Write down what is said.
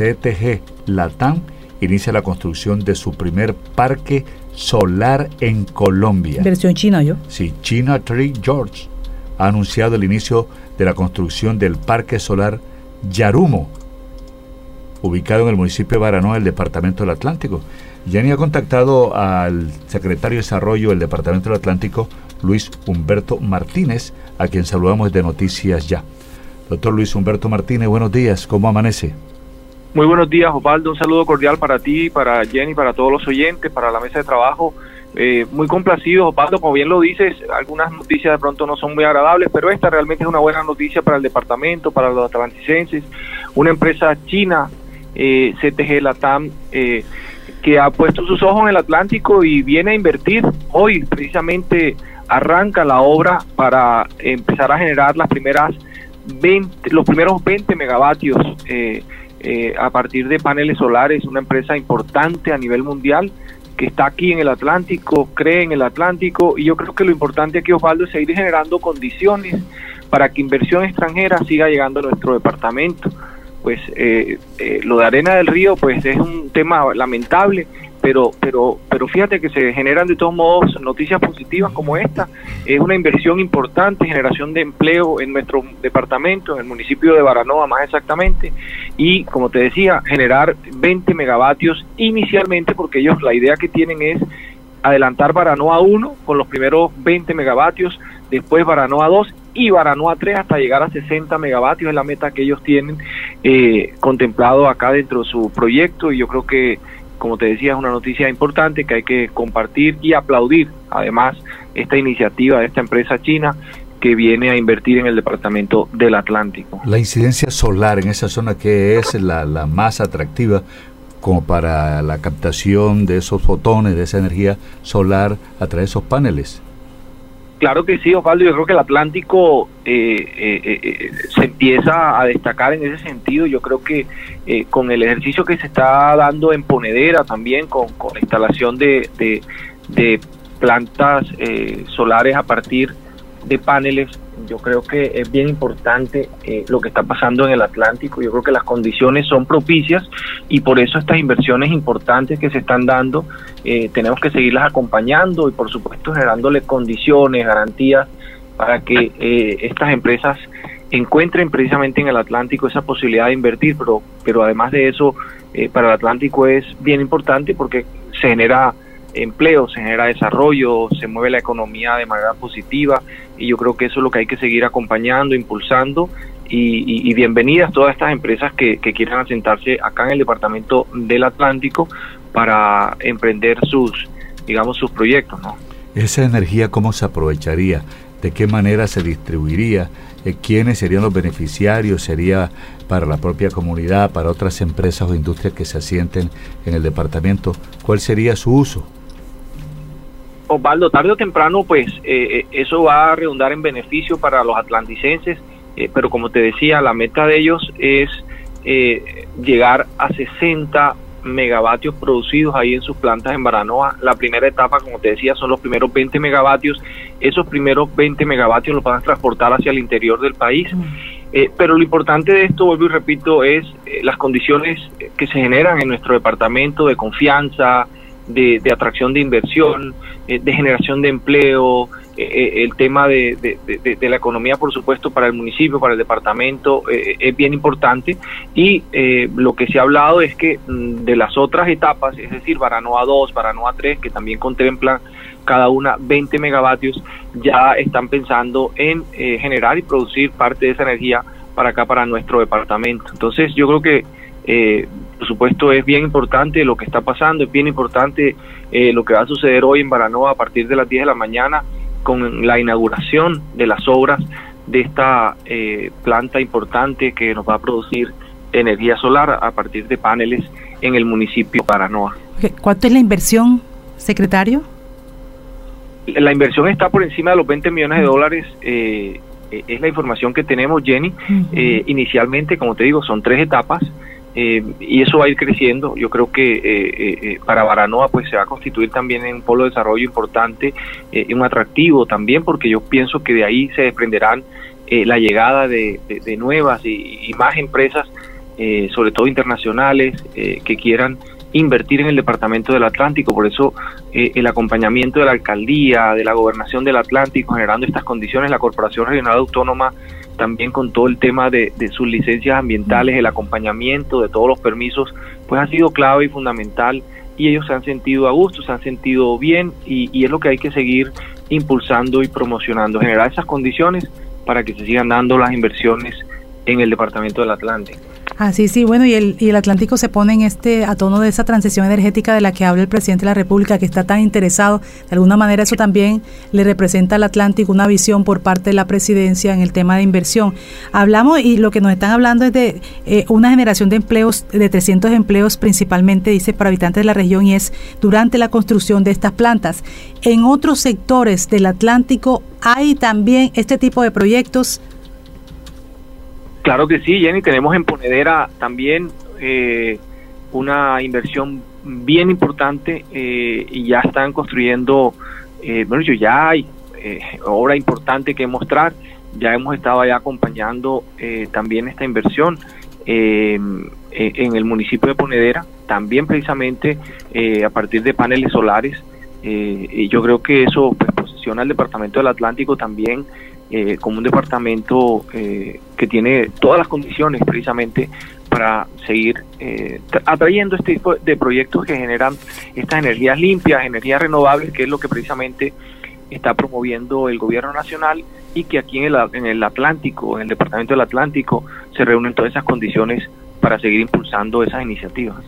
CTG Latam inicia la construcción de su primer parque solar en Colombia. Versión china, yo. Sí, China Tree George ha anunciado el inicio de la construcción del parque solar Yarumo, ubicado en el municipio de Baranoa, el departamento del Atlántico. Jenny ha contactado al secretario de Desarrollo del Departamento del Atlántico, Luis Humberto Martínez, a quien saludamos de Noticias Ya. Doctor Luis Humberto Martínez, buenos días, ¿cómo amanece? Muy buenos días, Osvaldo. Un saludo cordial para ti, para Jenny, para todos los oyentes, para la mesa de trabajo. Eh, muy complacido, Osvaldo, como bien lo dices, algunas noticias de pronto no son muy agradables, pero esta realmente es una buena noticia para el departamento, para los atlanticenses. Una empresa china, eh, CTG Latam, eh, que ha puesto sus ojos en el Atlántico y viene a invertir. Hoy precisamente arranca la obra para empezar a generar las primeras 20, los primeros 20 megavatios. Eh, eh, a partir de paneles solares, una empresa importante a nivel mundial que está aquí en el Atlántico, cree en el Atlántico y yo creo que lo importante aquí, Osvaldo, es seguir generando condiciones para que inversión extranjera siga llegando a nuestro departamento. Pues eh, eh, lo de Arena del Río pues es un tema lamentable, pero pero pero fíjate que se generan de todos modos noticias positivas como esta. Es una inversión importante generación de empleo en nuestro departamento en el municipio de Baranoa más exactamente. Y como te decía generar 20 megavatios inicialmente porque ellos la idea que tienen es adelantar Baranoa 1 con los primeros 20 megavatios después Baranoa 2 y Baranoa 3 hasta llegar a 60 megavatios es la meta que ellos tienen eh, contemplado acá dentro de su proyecto. Y yo creo que como te decía, es una noticia importante que hay que compartir y aplaudir, además, esta iniciativa de esta empresa china que viene a invertir en el departamento del Atlántico. La incidencia solar en esa zona que es la, la más atractiva como para la captación de esos fotones, de esa energía solar a través de esos paneles. Claro que sí, Osvaldo. Yo creo que el Atlántico eh, eh, eh, se empieza a destacar en ese sentido. Yo creo que con el ejercicio que se está dando en Ponedera también, con, con la instalación de, de, de plantas solares a partir paneles, yo creo que es bien importante eh, lo que está pasando en el Atlántico. Yo creo que las condiciones son propicias y por eso estas inversiones importantes que se están dando eh, tenemos que seguirlas acompañando y por supuesto generándole condiciones, garantías para que eh, estas empresas encuentren precisamente en el Atlántico esa posibilidad de invertir, pero, pero además de eso, para el Atlántico es bien importante porque se genera empleo, se genera desarrollo, se mueve la economía de manera positiva y yo creo que eso es lo que hay que seguir acompañando, impulsando y, bienvenidas todas estas empresas que, quieran asentarse acá en el departamento del Atlántico para emprender sus, digamos, sus proyectos. Esa energía, ¿cómo se aprovecharía? ¿De qué manera se distribuiría? Eh, ¿Quiénes serían los beneficiarios? ¿Sería para la propia comunidad, para otras empresas o industrias que se asienten en el departamento? ¿Cuál sería su uso? Osvaldo, tarde o temprano, pues eh, eh, eso va a redundar en beneficio para los atlanticenses, eh, pero como te decía, la meta de ellos es llegar a 60 megavatios producidos ahí en sus plantas en Baranoa. La primera etapa, como te decía, son los primeros 20 megavatios. Esos primeros 20 megavatios los van a transportar hacia el interior del país. pero lo importante de esto, vuelvo y repito, es las condiciones que se generan en nuestro departamento de confianza, de, atracción de inversión, eh, de generación de empleo, eh, eh, el tema de, de, la economía, por supuesto, para el municipio, para el departamento, es bien importante. Y lo que se ha hablado es que mm, de las otras etapas, es decir, Baranoa 2, Baranoa 3, que también contemplan cada una 20 megavatios, ya están pensando en generar y producir parte de esa energía para acá, para nuestro departamento. Entonces, yo creo que eh, por supuesto, es bien importante lo que está pasando, es bien importante eh, lo que va a suceder hoy en Baranoa a partir de las 10 de la mañana con la inauguración de las obras de esta eh, planta importante que nos va a producir energía solar a partir de paneles en el municipio de Baranoa. ¿Cuánto es la inversión, secretario? La inversión está por encima de los 20 millones de dólares. Eh, es la información que tenemos, Jenny. inicialmente, como te digo, son tres etapas. Eh, y eso va a ir creciendo. Yo creo que eh, eh, para Baranoa pues se va a constituir también en un polo de desarrollo importante y un atractivo también porque yo pienso que de ahí se desprenderán la llegada de, nuevas y, más empresas sobre todo internacionales, que quieran invertir en el Departamento del Atlántico. Por eso el acompañamiento de la alcaldía, de la gobernación del Atlántico, generando estas condiciones, la Corporación Regional Autónoma también con todo el tema de, sus licencias ambientales, el acompañamiento de todos los permisos, pues ha sido clave y fundamental y ellos se han sentido a gusto, se han sentido bien y, y es lo que hay que seguir impulsando y promocionando, generar esas condiciones para que se sigan dando las inversiones en el Departamento del Atlántico. Así, sí, bueno, y el, Atlántico se pone en este a tono de esa transición energética de la que habla el presidente de la República, que está tan interesado. De alguna manera eso también le representa al Atlántico una visión por parte de la presidencia en el tema de inversión. Hablamos y lo que nos están hablando es de eh, una generación de empleos, de 300 empleos principalmente, dice, para habitantes de la región y es durante la construcción de estas plantas. En otros sectores del Atlántico hay también este tipo de proyectos Claro que sí, Jenny, tenemos en Ponedera también eh, una inversión bien importante eh, y ya están construyendo, eh, bueno, ya hay obra importante que mostrar, ya hemos estado allá acompañando también esta inversión en el municipio de Ponedera, también precisamente a partir de paneles solares, y yo creo que eso pues, posiciona al Departamento del Atlántico también eh, como un departamento eh, que tiene todas las condiciones precisamente para seguir eh, atrayendo este tipo de proyectos que generan estas energías limpias, energías renovables, que es lo que precisamente está promoviendo el gobierno nacional y que aquí en el, en el Atlántico, en el departamento del Atlántico, se reúnen todas esas condiciones para seguir impulsando esas iniciativas.